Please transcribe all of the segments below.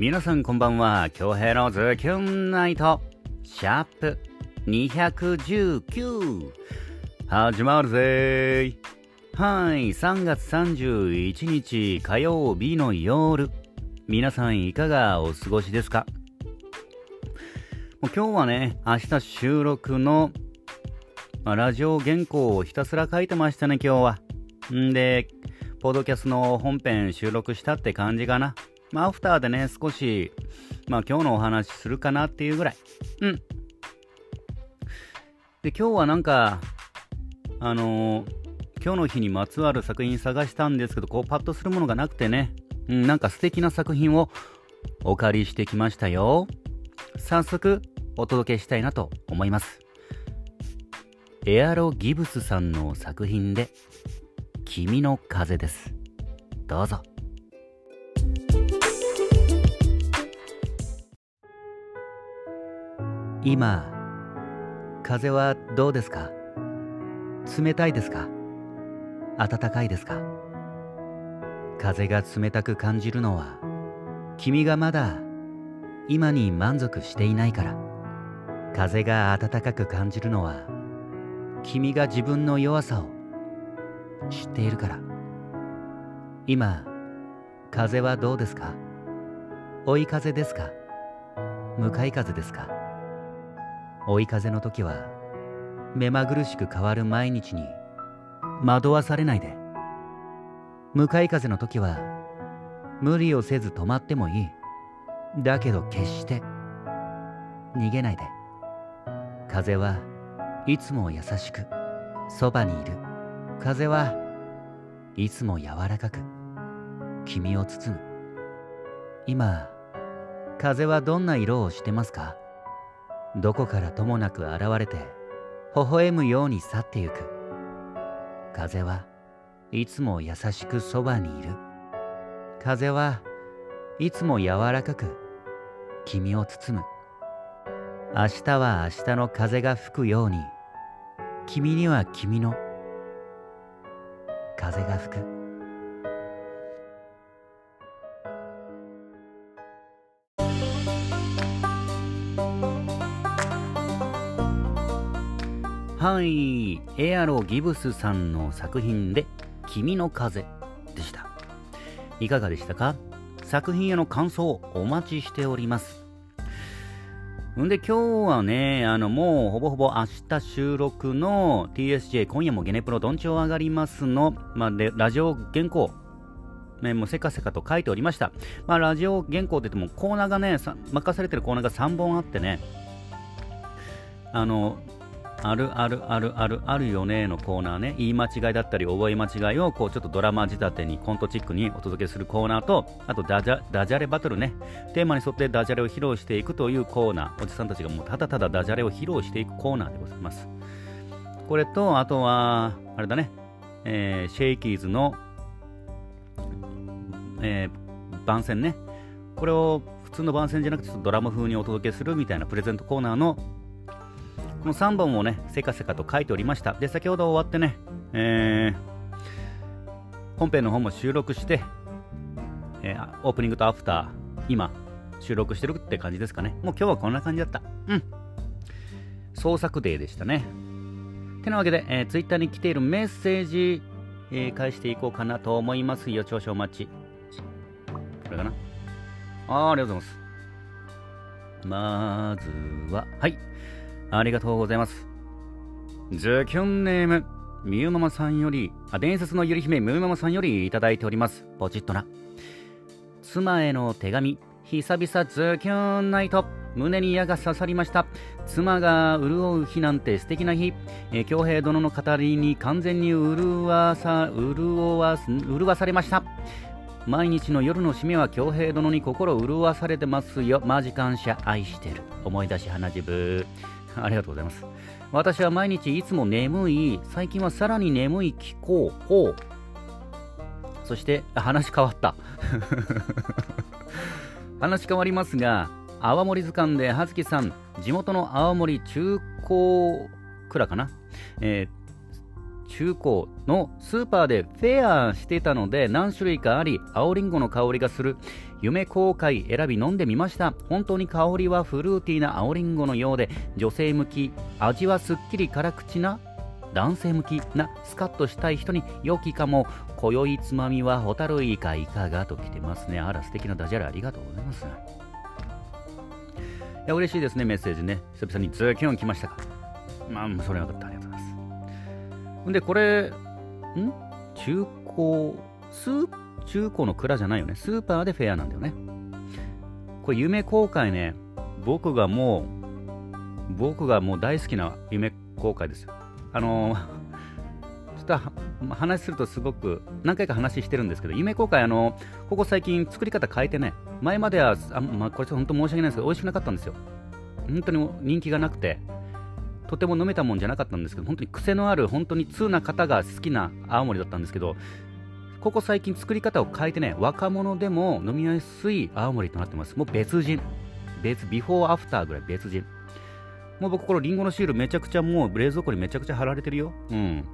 皆さんこんばんは。京平のズキュンナイト。シャープ219始まるぜ。はい。3月31日火曜日の夜。皆さんいかがお過ごしですか？もう今日はね明日収録のラジオ原稿をひたすら書いてましたね今日は。んでポッドキャストの本編収録したって感じかな。まあ、アフターでね、少し、まあ、今日のお話するかなっていうぐらい。うん。で、今日はなんか、あのー今日の日にまつわる作品探したんですけど、こう、パッとするものがなくてね、うん、なんか素敵な作品をお借りしてきましたよ。早速、お届けしたいなと思います。エアロ・ギブスさんの作品で、君の風です。どうぞ。今、風はどうですか？冷たいですか？暖かいですか？風が冷たく感じるのは、君がまだ今に満足していないから。風が暖かく感じるのは、君が自分の弱さを知っているから。今風はどうですか？追い風ですか？向かい風ですか？追い風の時は目まぐるしく変わる毎日に惑わされないで。向かい風の時は無理をせず止まってもいい。だけど決して逃げないで。風はいつも優しくそばにいる。風はいつも柔らかく君を包む。今風はどんな色をしてますか？どこからともなく現れて微笑むように去ってゆく。風はいつも優しくそばにいる。風はいつも柔らかく君を包む。明日は明日の風が吹くように君には君の風が吹く。エアロ・ギブスさんの作品で「君の風」でした。いかがでしたか？作品への感想をお待ちしております。んで今日はね、あのもうほぼほぼ明日収録の TSJ 今夜もゲネプロどんちょう上がりますの、まあ、ラジオ原稿、ね、もうせかせかと書いておりました。まあ、ラジオ原稿って言ってもコーナーがね、任されてるコーナーが3本あってね、あの、あるあるあるあるあるよねのコーナーね、言い間違いだったり覚え間違いをこうちょっとドラマ仕立てにコントチックにお届けするコーナーと、あとダジャダジャレバトルね、テーマに沿ってダジャレを披露していくというコーナー、おじさんたちがもうただただダジャレを披露していくコーナーでございます。これと、あとは、あれだね、えーシェイキーズの、えー番宣ね、これを普通の番宣じゃなくてちょっとドラマ風にお届けするみたいなプレゼントコーナーのの3本をね、せかせかと書いておりました。で、先ほど終わってね、えー本編の方も収録して、えーオープニングとアフター、今、収録してるって感じですかね。もう今日はこんな感じだった。うん。創作デーでしたね。てなわけで、えー、ツイッターに来ているメッセージ、えー返していこうかなと思いますよ。少々お待ち。これかなあーありがとうございます。まずは、はい。ありがとうございます。ズキュンネーム、みゆママさんより、あ、伝説のゆり姫みゆママさんよりいただいております。ポチッとな。妻への手紙、久々ズキュンナイト。胸に矢が刺さりました。妻が潤う日なんて素敵な日。えー平殿の語りに完全に潤わさ、潤わ、潤わされました。毎日の夜の締めは京平殿に心潤わされてますよ。マジ感謝、愛してる。思い出し花自分。ありがとうございます。私は毎日いつも眠い、最近はさらに眠い気候、ほう。そして、話変わった。話変わりますが、泡盛図鑑で葉月さん、地元の泡盛中高蔵かな、えー中古のスーパーでフェアしてたので何種類かあり青りんごの香りがする夢公開選び飲んでみました。本当に香りはフルーティーな青りんごのようで女性向き味はすっきり辛口な男性向きなスカッとしたい人に良きかも。今宵つまみはホタルイカいかがと来てますね。あら素敵なダジャレありがとうございます。いや嬉しいですねメッセージね。久々にズーキュン来ましたか。まあそれはよかった。ありがとうございます。んでこれん？中古？スー？中古の蔵じゃないよね。スーパーでフェアなんだよね。これ夢公開ね。僕がもう僕がもう大好きな夢公開ですよ。あのー、ちょっと話するとすごく何回か話してるんですけど、夢公開、あのここ最近作り方変えてね、前までは、あまあ、これ本当申し訳ないんですけど、美味しくなかったんですよ。本当に人気がなくて、とても飲めたもんじゃなかったんですけど、本当に癖のある、本当に通な方が好きな青森だったんですけど、ここ最近作り方を変えてね、若者でも飲みやすい青森となってます。もう別人。別、ビフォーアフターぐらい別人。もう僕このリンゴのシールめちゃくちゃもう冷蔵庫にめちゃくちゃ貼られてるよ。うん。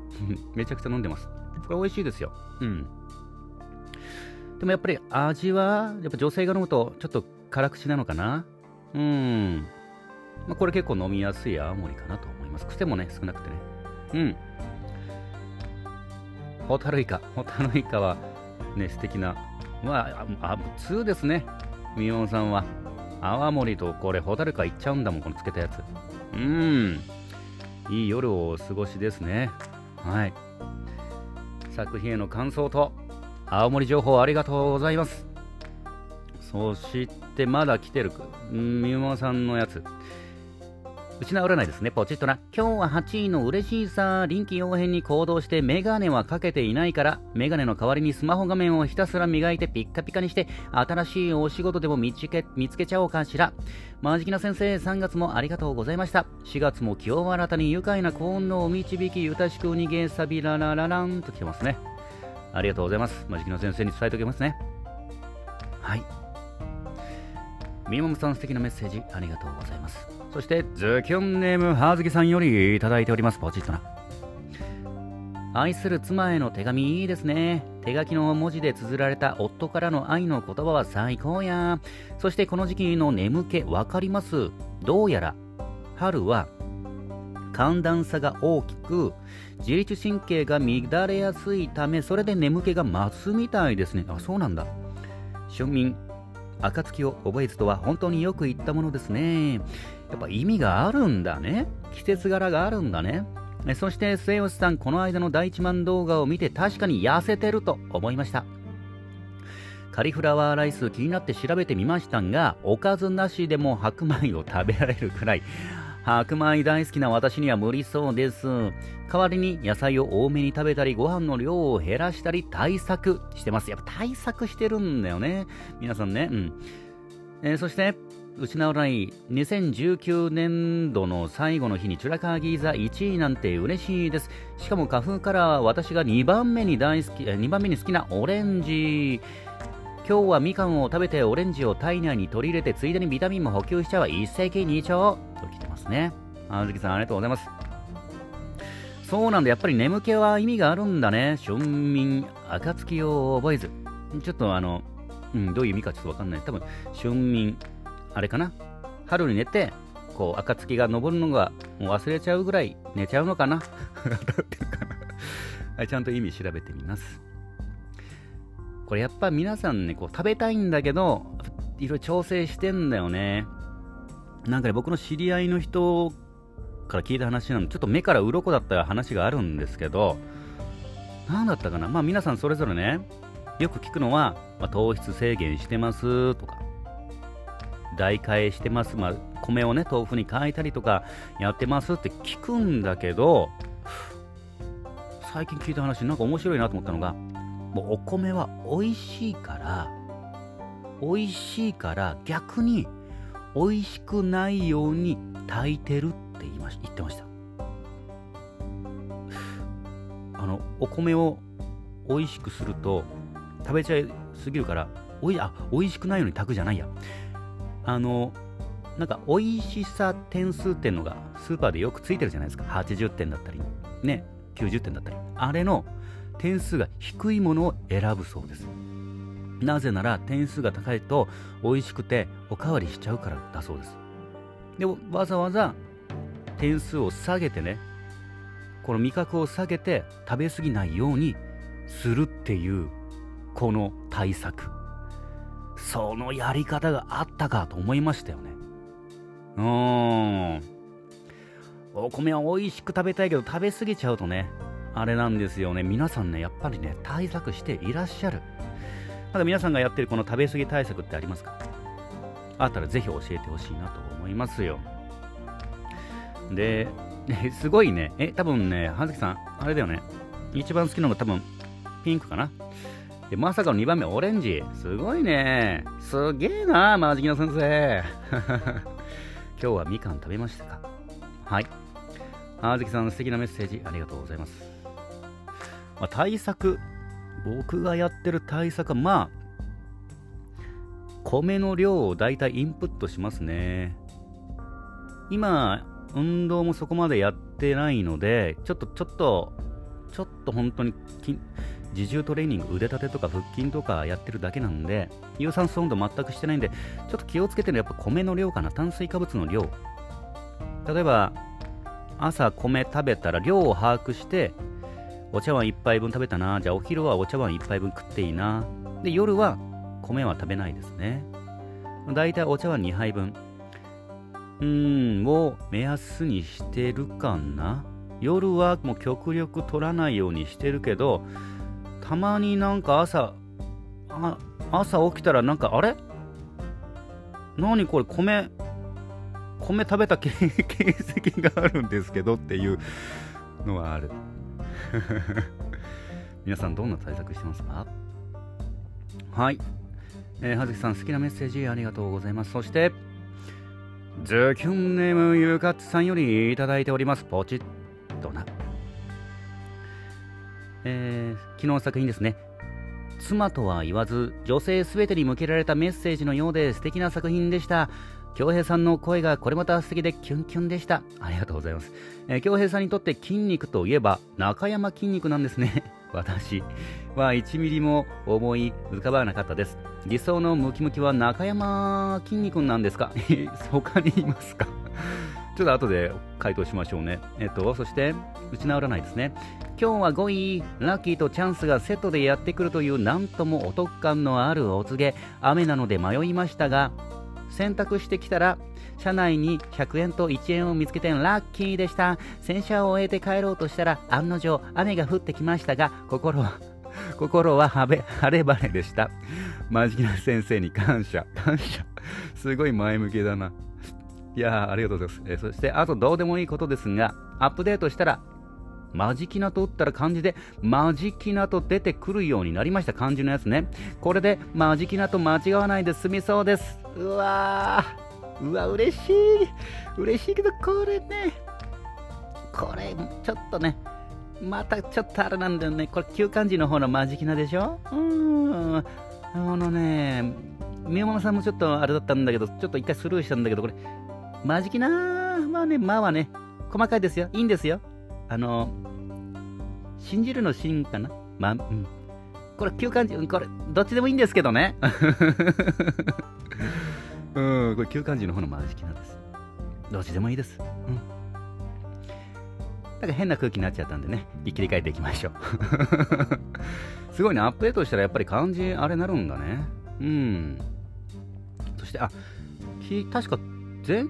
めちゃくちゃ飲んでます。これ美味しいですよ。うん。でもやっぱり味は、やっぱ女性が飲むとちょっと辛口なのかな。うん。まあ、これ結構飲みやすい青森かなと思います。癖もね、少なくてね。うん。ホタルイカ。ホタルイカはね、素敵な。まあ、あ、普通ですね。みおんさんは。泡盛とこれホタルイカいっちゃうんだもんこのつけたやつうーんいい夜をお過ごしですねはい作品への感想と青森情報ありがとうございますそしてまだ来てるみもさんのやつ失われないですね、ポチッとな。今日は8位の嬉しいさ、臨機応変に行動してメガネはかけていないから、メガネの代わりにスマホ画面をひたすら磨いてピッカピカにして、新しいお仕事でも見つけ見つけちゃおうかしら。マジキナ先生、3月もありがとうございました。4月も今日新たに愉快な幸運のお導き、ゆたしく逃げさびららららんと来てますね。ありがとうございます。マジキナ先生に伝えておきますね。はい。みももさん素敵なメッセージありがとうございます。そして、ズキュンネームはずきさんよりいただいております。ポチッとな。愛する妻への手紙いいですね。手書きの文字で綴られた夫からの愛の言葉は最高や。そしてこの時期の眠気わかりますどうやら春は寒暖差が大きく自律神経が乱れやすいためそれで眠気が増すみたいですね。あ、そうなんだ。春眠暁を覚えずとは本当によく言ったものですね。やっぱ意味があるんだね。季節柄があるんだね。そして末吉さん、この間の第一万動画を見て確かに痩せてると思いました。カリフラワーライス気になって調べてみましたが、おかずなしでも白米を食べられるくらい、白米大好きな私には無理そうです。代わりに野菜を多めに食べたり、ご飯の量を減らしたり、対策してます。やっぱ対策してるんだよね。皆さんね。うん。えー、そして、失わない2019年度の最後の日にチュラカーギーザ1位なんて嬉しいです。しかも花粉からは私が2番目に大好き、2番目に好きなオレンジ。今日はみかんを食べてオレンジを体内に取り入れてついでにビタミンも補給しちゃう一石二鳥と来てますね。あずきさんありがとうございます。そうなんだ、やっぱり眠気は意味があるんだね。春眠、暁を覚えず。ちょっとあの、うん、どういう意味かちょっとわかんない。多分、春眠、あれかな？春に寝て、こう、暁が昇るのがもう忘れちゃうぐらい寝ちゃうのかな？ってるかなはい、ちゃんと意味調べてみます。これやっぱ皆さんね、こう食べたいんだけど、いろいろ調整してんだよね。なんかね、僕の知り合いの人から聞いた話なのちょっと目から鱗だった話があるんですけど、何だったかな？まあ皆さんそれぞれね、よく聞くのは、まあ、糖質制限してますとか、代替えしてます、まあ、米をね、豆腐に変えたりとかやってますって聞くんだけど、最近聞いた話、なんか面白いなと思ったのが、もうお米は美味しいから、美味しいから逆に美味しくないように炊いてるって言いまし言ってました。あの、お米を美味しくすると食べちゃいすぎるから、おいあ美味しくないように炊くじゃないや。あの、なんか美味しさ点数っていうのがスーパーでよくついてるじゃないですか。80点だったり。ね。90点だったりあれの点数が低いものを選ぶそうですなぜなら点数が高いと美味しくておかわりしちゃうからだそうですでもわざわざ点数を下げてねこの味覚を下げて食べ過ぎないようにするっていうこの対策そのやり方があったかと思いましたよね。うーん。お米は美味しく食べたいけど食べ過ぎちゃうとねあれなんですよね。皆さんねやっぱりね対策していらっしゃる。まだ皆さんがやってるこの食べ過ぎ対策ってありますか？あったらぜひ教えてほしいなと思いますよ。で、すごいね、え、多分ね、葉月さん、あれだよね、一番好きなのが多分ピンクかな。でまさかの2番目、オレンジ。すごいね。すげえな、マジキノ先生。今日はみかん食べましたか？はい。あずきさん、素敵なメッセージありがとうございます。まあ、対策、僕がやってる対策は、まあ、米の量をだいたいインプットしますね。今、運動もそこまでやってないので、ちょっと、ちょっと、ちょっと本当に自重トレーニング、腕立てとか腹筋とかやってるだけなんで、有酸素運動全くしてないんで、ちょっと気をつけてるのはやっぱ米の量かな、炭水化物の量。例えば、朝米食べたら量を把握して、お茶碗1杯分食べたな、じゃあお昼はお茶碗1杯分食っていいな。で、夜は米は食べないですね。だいたいお茶碗2杯分。うーん、を目安にしてるかな。夜はもう極力取らないようにしてるけど、たまになんか朝、あ朝起きたらなんか、あれ？何これ？米、米食べた形跡があるんですけどっていうのはある。皆さんどんな対策してますか？はい。えー、はずきさん好きなメッセージありがとうございます。そして、ズキュンネームゆかつさんよりいただいております。ポチッとな。えー、昨日の作品ですね。妻とは言わず、女性すべてに向けられたメッセージのようで素敵な作品でした。京平さんの声がこれまた素敵でキュンキュンでした。ありがとうございます。えー、平さんにとって筋肉といえば中山筋肉なんですね。私は1ミリも思い浮かばなかったです。理想のムキムキは中山筋肉なんですか 他にいますか？ちょっと後で回答しましょうね。えっと、そして、打ち直らないですね。今日は5位、ラッキーとチャンスがセットでやってくるというなんともお得感のあるお告げ、雨なので迷いましたが、選択してきたら、車内に100円と1円を見つけてラッキーでした。洗車を終えて帰ろうとしたら、案の定雨が降ってきましたが、心は、心は晴れ晴れでした。マジな先生に感謝。感謝。すごい前向きだな。いや、ありがとうございます。えー、そして、あとどうでもいいことですが、アップデートしたら、マジキナと打ったら漢字で、マジキナと出てくるようになりました。漢字のやつね。これで、マジキナと間違わないで済みそうです。うわー。うわ、嬉しい。嬉しいけど、これね。これ、ちょっとね。またちょっとあれなんだよね。これ、旧漢字の方のマジキナでしょ？うーん。あのね、宮本さんもちょっとあれだったんだけど、ちょっと一回スルーしたんだけど、これ、マジキナまあね、まあはね、細かいですよ。いいんですよ。あの、信じるの信かな？まあ、うん。これ、旧漢字、これ、どっちでもいいんですけどね。うん、これ、旧漢字の方のマジキナです。どっちでもいいです。うん。なんか変な空気になっちゃったんでね、切り替えていきましょう。すごいね、アップデートしたらやっぱり漢字あれなるんだね。うん。そして、あ、確か前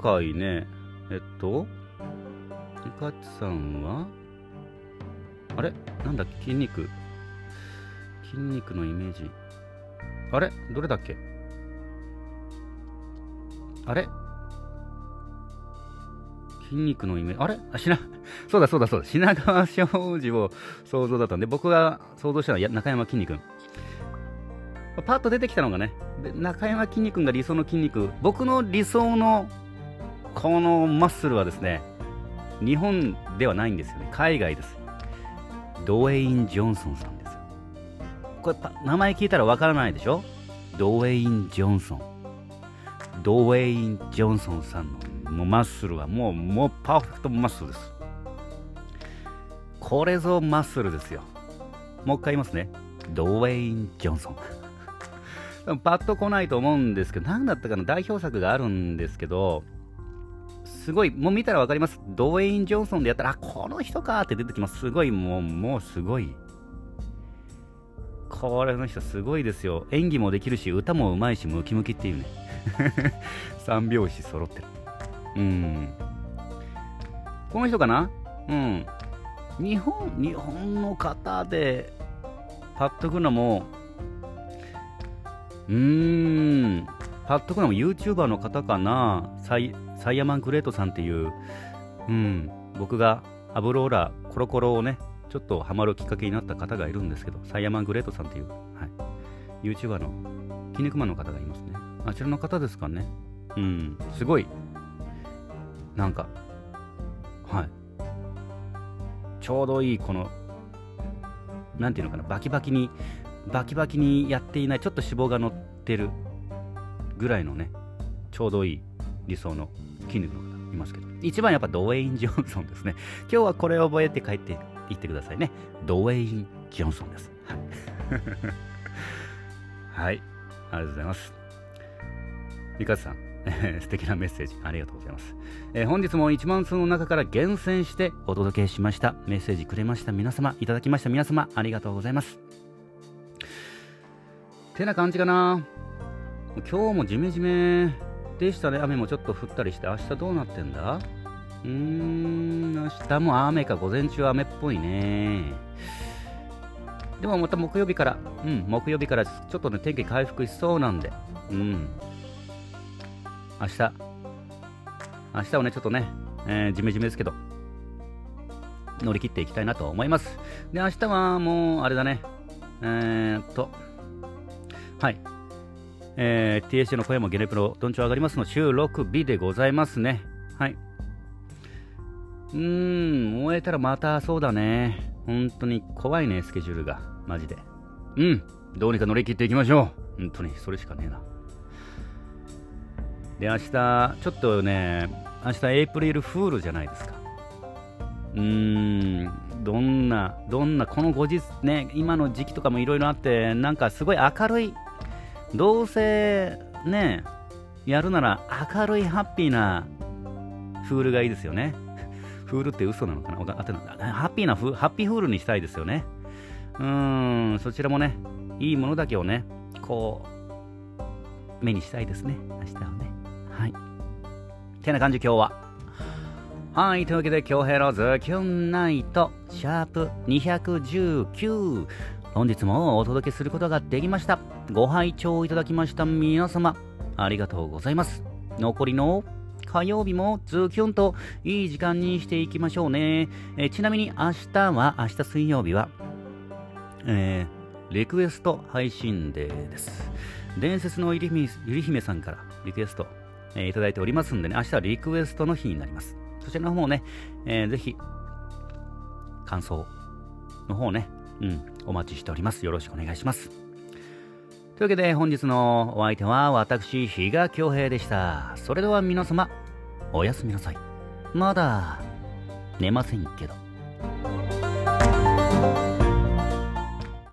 回ね、えっと、ゆかちさんは、あれ？なんだっけ？筋肉。筋肉のイメージ。あれ？どれだっけ？あれ？筋肉のイメージ。あれ？あ、しな、そうだそうだそうだ。品川庄司を想像だったんで、僕が想像したのは中山きんに君。パッと出てきたのがね、中山きんに君が理想の筋肉。僕の理想のこのマッスルはですね、日本ではないんですよね。海外です。ドウェイン・ジョンソンさんですよ。これ、名前聞いたらわからないでしょ？ドウェイン・ジョンソン。ドウェイン・ジョンソンさんのもうマッスルはもう、もうパーフェクトマッスルです。これぞマッスルですよ。もう一回言いますね。ドウェイン・ジョンソン。パッと来ないと思うんですけど、何だったかな？代表作があるんですけど、すごい、もう見たら分かります。ドウェイン・ジョンソンでやったら、あ、この人かって出てきます。すごい、もう、もうすごい。これの人すごいですよ。演技もできるし、歌もうまいし、ムキムキっていうね。三拍子揃ってる。うん。この人かな？うん。日本、日本の方で、パッとくのも、うーん、パッとくのも YouTuber の方かなサイサイヤマングレートさんっていう、うん、僕がアブローラコロコロをね、ちょっとハマるきっかけになった方がいるんですけど、サイヤマングレートさんっていう、はい、YouTuber の筋肉マンの方がいますね。あちらの方ですかね。うん、すごい、なんか、はい。ちょうどいいこの、なんていうのかな、バキバキに、バキバキにやっていない、ちょっと脂肪が乗ってるぐらいのね、ちょうどいい理想の筋肉の方いますけど、一番やっぱドウェイン・ジョンソンですね。今日はこれを覚えて帰っていってくださいね。ドウェイン・ジョンソンです。はい。ありがとうございます。ミカさん、素敵なメッセージありがとうございます、えー、本日も1万通の中から厳選してお届けしましたメッセージくれました皆様いただきました皆様ありがとうございますてな感じかな今日もジメジメでしたね。雨もちょっと降ったりして明日どうなってんだ？うーん明日も雨か。午前中雨っぽいね。でもまた木曜日から、うん、木曜日からちょっとね、天気回復しそうなんで、うん、明日、明日はね、ちょっとね、えー、ジメジメですけど、乗り切っていきたいなと思います。で、明日はもう、あれだね、えー、っと、はい、えー、TSC の声もゲネプロ、どんちょ上がりますの収録日でございますね。はい。うーん、終えたらまたそうだね。本当に怖いね、スケジュールが。マジで。うん、どうにか乗り切っていきましょう。本当に、それしかねえな。で、明日、ちょっとね、明日エイプリルフールじゃないですか。うーん、どんな、どんな、この後日ね、今の時期とかもいろいろあって、なんかすごい明るい、どうせね、やるなら明るいハッピーなフールがいいですよね。フールって嘘なのかな？ハッピーなフ、ハッピーフールにしたいですよね。うーん、そちらもね、いいものだけをね、こう、目にしたいですね、明日はね。はい。てな感じ今日は。はい、というわけで今日ヘロズキュンナイトシャープ219本日もお届けすることができました。ご拝聴いただきました皆様、ありがとうございます。残りの火曜日もズキュンといい時間にしていきましょうね。えちなみに明日は、明日水曜日は、えー、リクエスト配信デーです。伝説のゆり姫さんからリクエストえー、いただいておりますんでね、明日はリクエストの日になります。そちらの方ね、えー、ぜひ、感想の方ね、うん、お待ちしております。よろしくお願いします。というわけで、本日のお相手は私、比嘉恭平でした。それでは皆様、おやすみなさい。まだ、寝ませんけど。